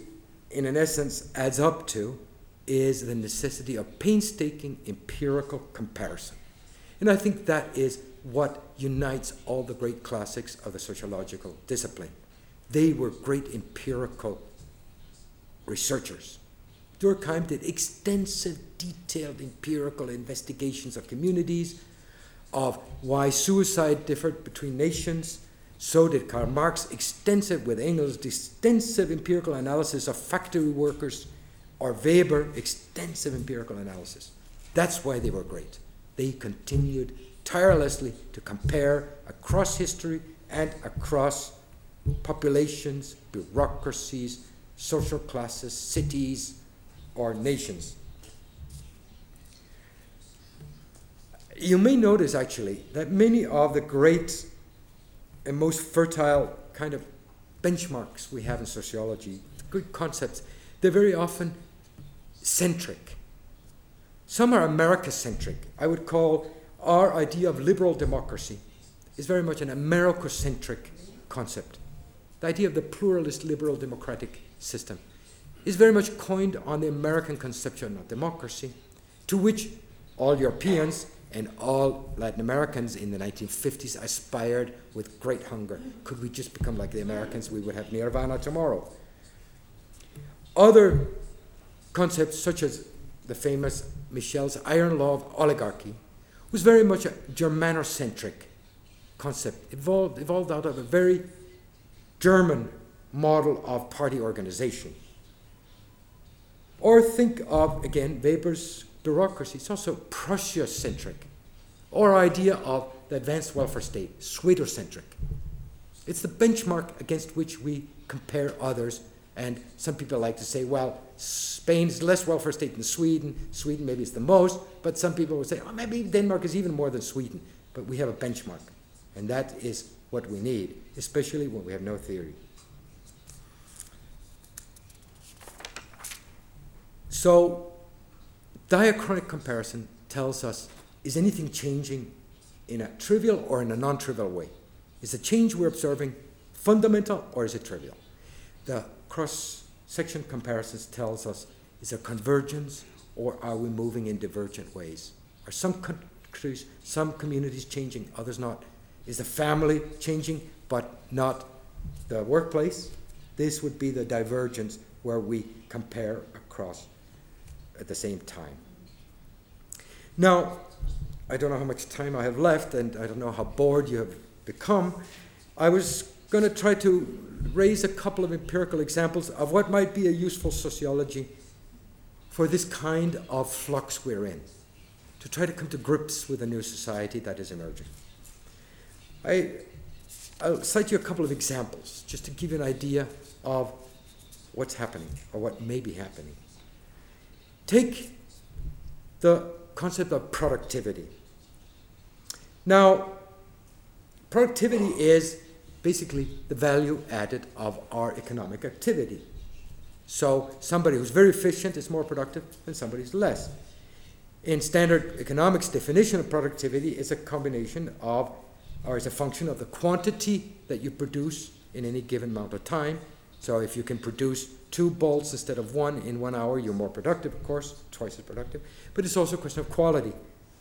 in an essence, adds up to is the necessity of painstaking empirical comparison. And I think that is what unites all the great classics of the sociological discipline. They were great empirical researchers. Durkheim did extensive, detailed empirical investigations of communities, of why suicide differed between nations. So did Karl Marx, extensive with Engels, extensive empirical analysis of factory workers, or Weber, extensive empirical analysis. That's why they were great. They continued tirelessly to compare across history and across populations, bureaucracies, social classes, cities, or nations. You may notice actually that many of the great and most fertile kind of benchmarks we have in sociology, good concepts, they're very often centric. Some are America centric. I would call our idea of liberal democracy is very much an Americocentric concept. The idea of the pluralist liberal democratic system is very much coined on the American conception of democracy, to which all Europeans and all Latin Americans in the 1950s aspired with great hunger. Could we just become like the Americans? We would have nirvana tomorrow. Other concepts, such as the famous Michels' iron law of oligarchy, was very much a Germanocentric concept, evolved, evolved out of a very German model of party organization. Or think of, again, Weber's bureaucracy. It's also Prussia centric, or idea of the advanced welfare state, Schroeder-centric. It's the benchmark against which we compare others. And some people like to say, well, Spain's less welfare state than Sweden. Sweden maybe is the most, but some people would say, oh, maybe Denmark is even more than Sweden. But we have a benchmark, and that is what we need, especially when we have no theory. So, diachronic comparison tells us is anything changing in a trivial or in a non trivial way? Is the change we're observing fundamental or is it trivial? The cross section comparisons tells us is there convergence or are we moving in divergent ways? Are some countries, some communities changing, others not? Is the family changing but not the workplace? This would be the divergence where we compare across at the same time. Now, I don't know how much time I have left, and I don't know how bored you have become. I was going to try to raise a couple of empirical examples of what might be a useful sociology for this kind of flux we're in, to try to come to grips with a new society that is emerging. I, I'll cite you a couple of examples just to give you an idea of what's happening or what may be happening. Take the concept of productivity. Now, productivity is basically the value added of our economic activity. So, somebody who's very efficient is more productive than somebody who's less. In standard economics definition of productivity, it's a combination of, or is a function of the quantity that you produce in any given amount of time. So, if you can produce two bolts instead of one in one hour, you're more productive, of course, twice as productive. But it's also a question of quality.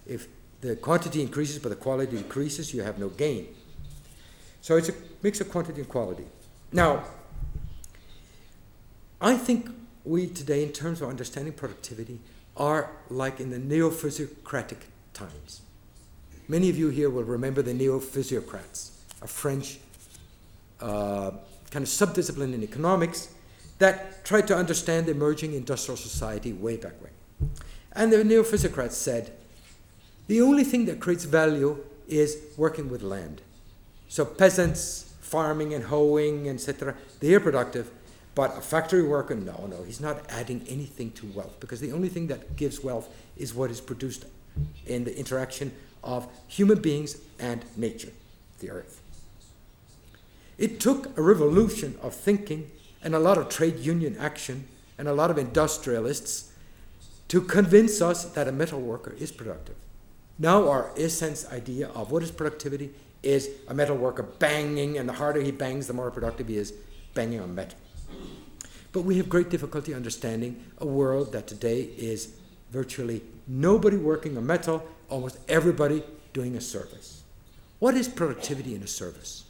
If the quantity increases but the quality decreases, you have no gain. So it's a mix of quantity and quality. Now, I think we today, in terms of understanding productivity, are like in the neo physiocratic times. Many of you here will remember the neo physiocrats, a French uh, kind of subdiscipline in economics that tried to understand the emerging industrial society way back when. And the neo physiocrats said the only thing that creates value is working with land. So peasants, farming and hoeing, etc., they are productive. But a factory worker, no, no, he's not adding anything to wealth because the only thing that gives wealth is what is produced in the interaction of human beings and nature, the earth. It took a revolution of thinking and a lot of trade union action and a lot of industrialists to convince us that a metal worker is productive. Now, our essence idea of what is productivity is a metal worker banging, and the harder he bangs, the more productive he is banging on metal. But we have great difficulty understanding a world that today is virtually nobody working on metal, almost everybody doing a service. What is productivity in a service?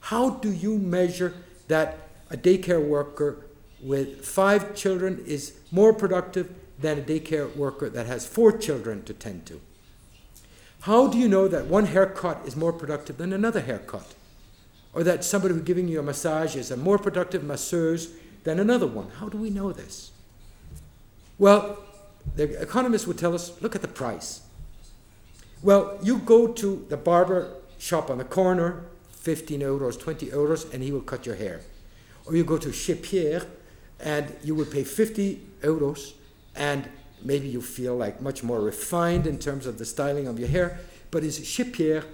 How do you measure that a daycare worker with five children is more productive than a daycare worker that has four children to tend to? How do you know that one haircut is more productive than another haircut? Or that somebody who's giving you a massage is a more productive masseuse than another one? How do we know this? Well, the economists would tell us look at the price. Well, you go to the barber shop on the corner, 15 euros, 20 euros, and he will cut your hair. Or you go to Chez Pierre and you will pay 50 euros and maybe you feel like much more refined in terms of the styling of your hair, but is Chez Pierre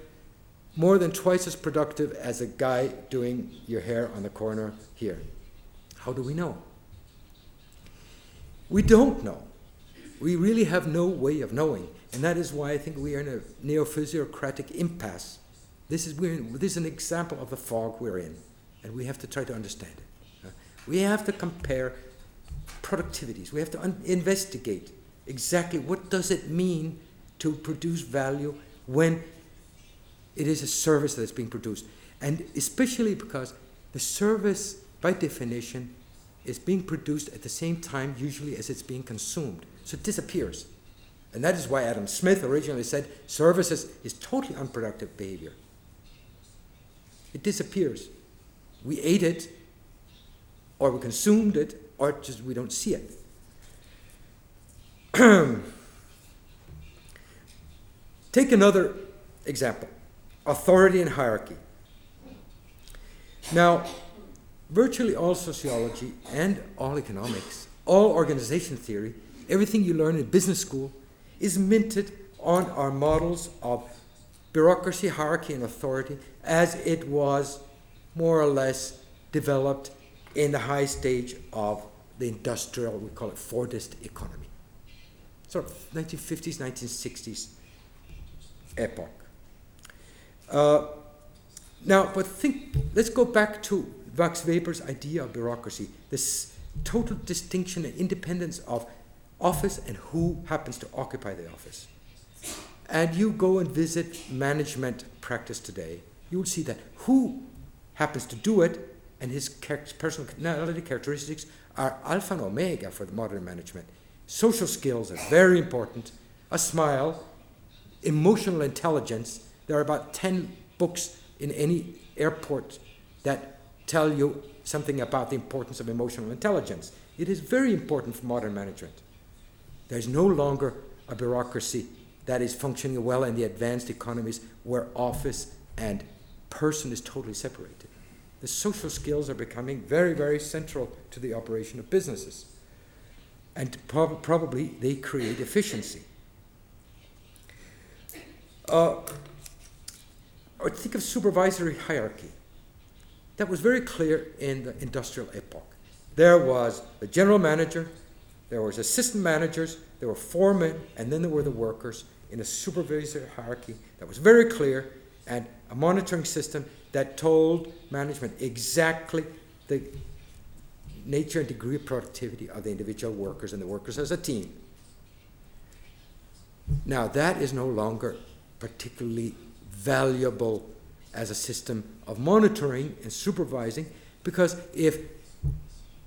more than twice as productive as a guy doing your hair on the corner here? How do we know? We don't know. We really have no way of knowing. And that is why I think we are in a neo physiocratic impasse. This is, in, this is an example of the fog we're in, and we have to try to understand it. We have to compare productivities. We have to un- investigate exactly what does it mean to produce value when it is a service that is being produced. And especially because the service, by definition, is being produced at the same time, usually, as it's being consumed. So it disappears. And that is why Adam Smith originally said services is totally unproductive behavior. It disappears. We ate it, or we consumed it, or just we don't see it. Take another example authority and hierarchy. Now, virtually all sociology and all economics, all organization theory, everything you learn in business school is minted on our models of bureaucracy, hierarchy, and authority as it was more or less developed in the high stage of the industrial, we call it Fordist economy. Sort of 1950s, 1960s epoch. Uh, now, but think, let's go back to Max Weber's idea of bureaucracy, this total distinction and independence of office and who happens to occupy the office. And you go and visit management practice today, you will see that who happens to do it and his personality characteristics are alpha and omega for the modern management. Social skills are very important. A smile, emotional intelligence, there are about 10 books in any airport that tell you something about the importance of emotional intelligence. It is very important for modern management. There's no longer a bureaucracy that is functioning well in the advanced economies where office and person is totally separated. The social skills are becoming very, very central to the operation of businesses. And prob- probably they create efficiency. Uh, or think of supervisory hierarchy. That was very clear in the industrial epoch. There was the general manager, there was assistant managers, there were foremen, and then there were the workers in a supervisory hierarchy that was very clear and a monitoring system that told management exactly the nature and degree of productivity of the individual workers and the workers as a team. Now, that is no longer particularly valuable as a system of monitoring and supervising because if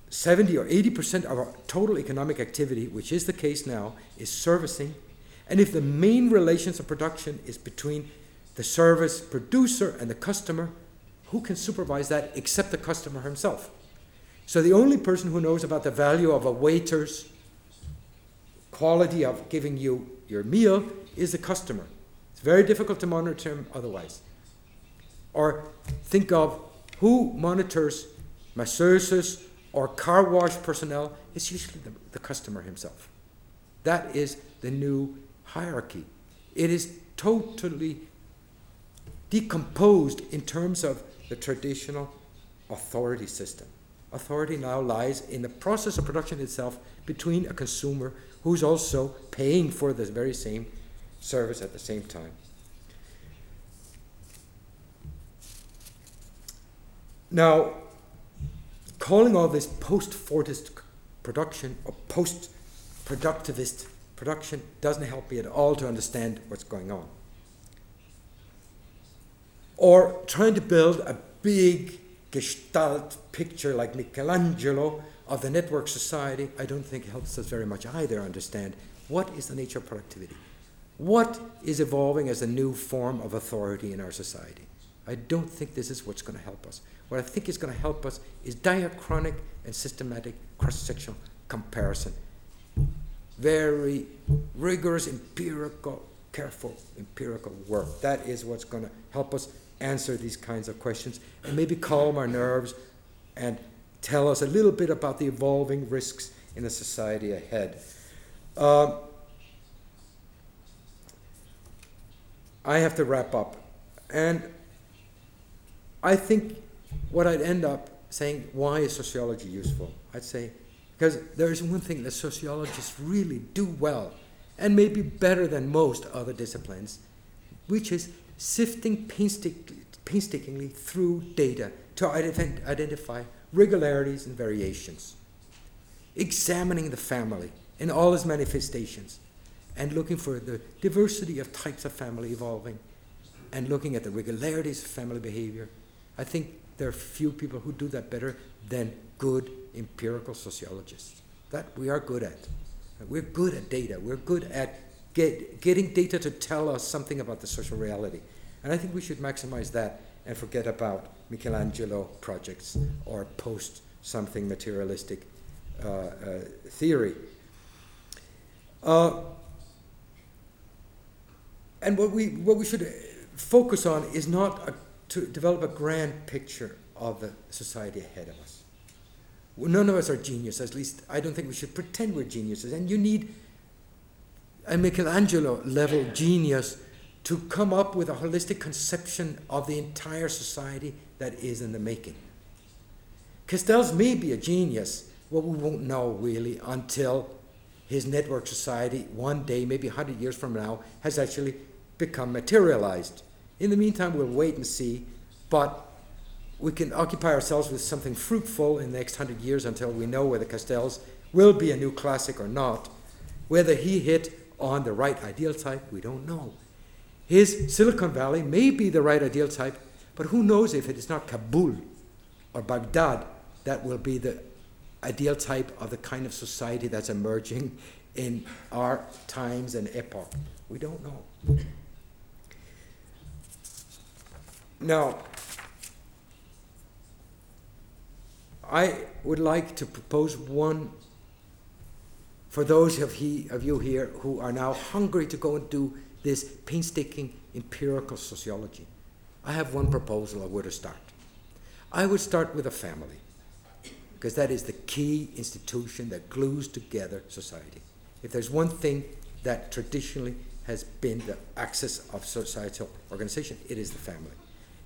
70 or 80% of our total economic activity, which is the case now, is servicing, and if the main relations of production is between the service producer and the customer, who can supervise that except the customer himself? So the only person who knows about the value of a waiter's quality of giving you your meal is the customer. It's very difficult to monitor him otherwise. Or think of who monitors masseuses or car wash personnel. It's usually the, the customer himself. That is the new hierarchy. It is totally decomposed in terms of the traditional authority system. Authority now lies in the process of production itself between a consumer who's also paying for the very same service at the same time. Now, calling all this post Fordist production or post productivist production doesn't help me at all to understand what's going on. Or trying to build a big gestalt picture like Michelangelo of the network society, I don't think helps us very much either understand what is the nature of productivity. What is evolving as a new form of authority in our society? I don't think this is what's going to help us. What I think is going to help us is diachronic and systematic cross sectional comparison. Very rigorous, empirical, careful empirical work. That is what's going to help us answer these kinds of questions and maybe calm our nerves and tell us a little bit about the evolving risks in the society ahead. Uh, I have to wrap up. And I think what I'd end up saying, why is sociology useful? I'd say, because there is one thing that sociologists really do well, and maybe better than most other disciplines, which is sifting painstakingly through data to identify regularities and variations, examining the family in all its manifestations, and looking for the diversity of types of family evolving, and looking at the regularities of family behavior. I think there are few people who do that better than good empirical sociologists. That we are good at. We're good at data. We're good at get, getting data to tell us something about the social reality. And I think we should maximize that and forget about Michelangelo projects or post something materialistic uh, uh, theory. Uh, and what we, what we should focus on is not a to develop a grand picture of the society ahead of us. None of us are geniuses, at least I don't think we should pretend we're geniuses. And you need a Michelangelo level genius to come up with a holistic conception of the entire society that is in the making. Castells may be a genius, well, we won't know really until his network society, one day, maybe 100 years from now, has actually become materialized. In the meantime, we'll wait and see, but we can occupy ourselves with something fruitful in the next hundred years until we know whether Castells will be a new classic or not. Whether he hit on the right ideal type? We don't know. His Silicon Valley may be the right ideal type, but who knows if it is not Kabul or Baghdad that will be the ideal type of the kind of society that's emerging in our times and epoch. We don't know. Now, I would like to propose one for those of, he, of you here who are now hungry to go and do this painstaking empirical sociology. I have one proposal of where to start. I would start with a family, because that is the key institution that glues together society. If there's one thing that traditionally has been the axis of societal organization, it is the family.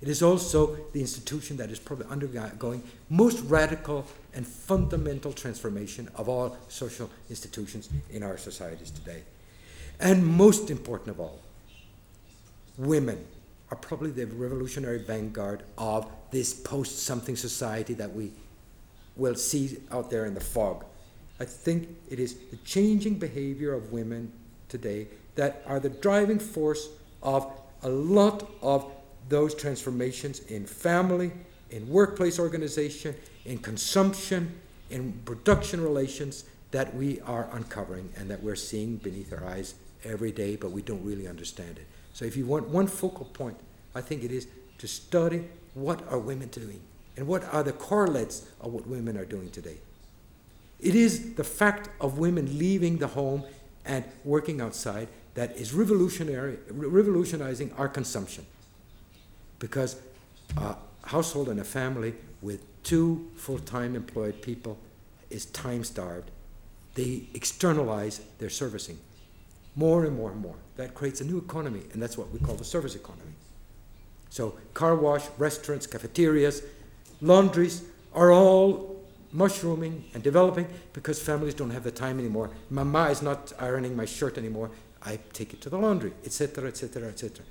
It is also the institution that is probably undergoing most radical and fundamental transformation of all social institutions in our societies today. And most important of all, women are probably the revolutionary vanguard of this post something society that we will see out there in the fog. I think it is the changing behavior of women today that are the driving force of a lot of those transformations in family, in workplace organization, in consumption, in production relations that we are uncovering and that we're seeing beneath our eyes every day, but we don't really understand it. So, if you want one focal point, I think it is to study what are women doing and what are the correlates of what women are doing today. It is the fact of women leaving the home and working outside that is revolutionary, revolutionizing our consumption because a household and a family with two full time employed people is time starved. They externalize their servicing more and more and more. That creates a new economy, and that's what we call the service economy. So, car wash, restaurants, cafeterias, laundries are all mushrooming and developing because families don't have the time anymore. Mama is not ironing my shirt anymore. I take it to the laundry, etc., etc., etc.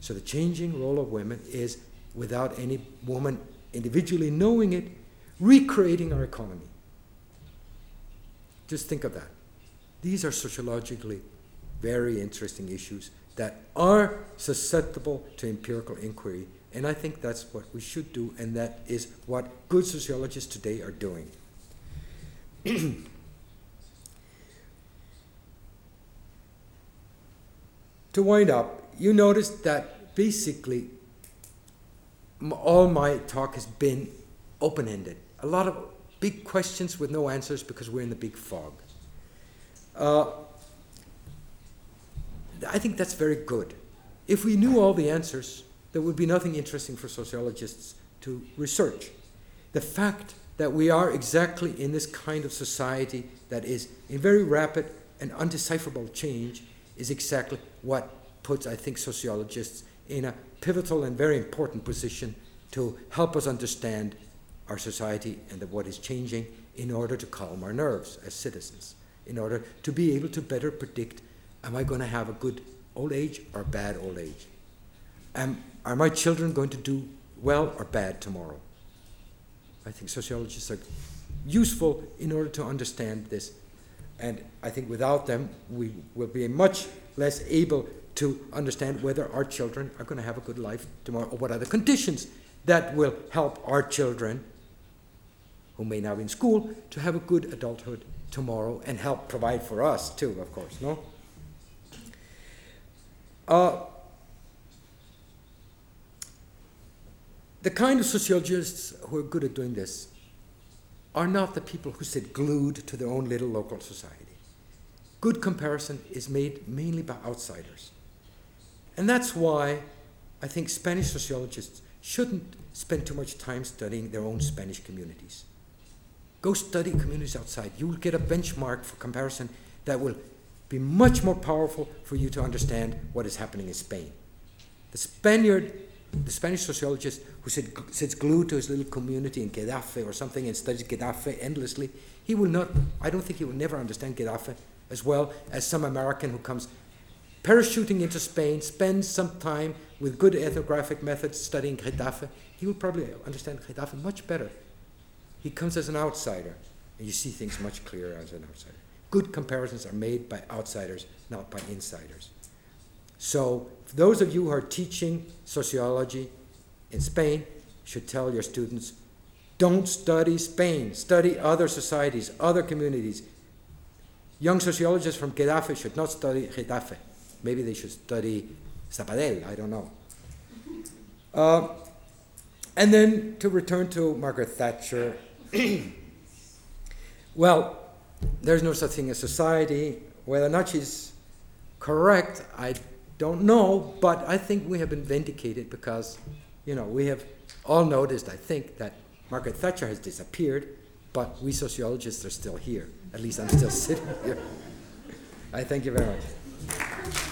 So the changing role of women is, without any woman individually knowing it, recreating our economy. Just think of that. These are sociologically very interesting issues that are susceptible to empirical inquiry. And I think that's what we should do, and that is what good sociologists today are doing. to wind up, you notice that basically all my talk has been open ended. A lot of big questions with no answers because we're in the big fog. Uh, I think that's very good. If we knew all the answers, there would be nothing interesting for sociologists to research. The fact that we are exactly in this kind of society that is in very rapid and undecipherable change is exactly what puts, I think, sociologists in a pivotal and very important position to help us understand our society and what is changing in order to calm our nerves as citizens, in order to be able to better predict am I going to have a good old age or bad old age? Am, are my children going to do well or bad tomorrow? I think sociologists are useful in order to understand this. And I think without them, we will be much less able to understand whether our children are going to have a good life tomorrow or what are the conditions that will help our children who may now be in school to have a good adulthood tomorrow and help provide for us too, of course, no? Uh, the kind of sociologists who are good at doing this are not the people who sit glued to their own little local society. Good comparison is made mainly by outsiders. And that's why I think Spanish sociologists shouldn't spend too much time studying their own Spanish communities. Go study communities outside. You will get a benchmark for comparison that will be much more powerful for you to understand what is happening in Spain. The Spaniard, the Spanish sociologist who sit, sits glued to his little community in Getafe or something and studies Getafe endlessly, he will not, I don't think he will never understand Getafe as well as some American who comes parachuting into Spain, spends some time with good ethnographic methods studying Getafe, he will probably understand Getafe much better. He comes as an outsider, and you see things much clearer as an outsider. Good comparisons are made by outsiders, not by insiders. So, those of you who are teaching sociology in Spain should tell your students don't study Spain, study other societies, other communities. Young sociologists from Getafe should not study Getafe. Maybe they should study Zapadel, I don't know. Uh, and then to return to Margaret Thatcher, well, there's no such thing as society. Whether or not she's correct, I don't know, but I think we have been vindicated because, you know, we have all noticed, I think, that Margaret Thatcher has disappeared, but we sociologists are still here. At least I'm still sitting here. I thank you very much.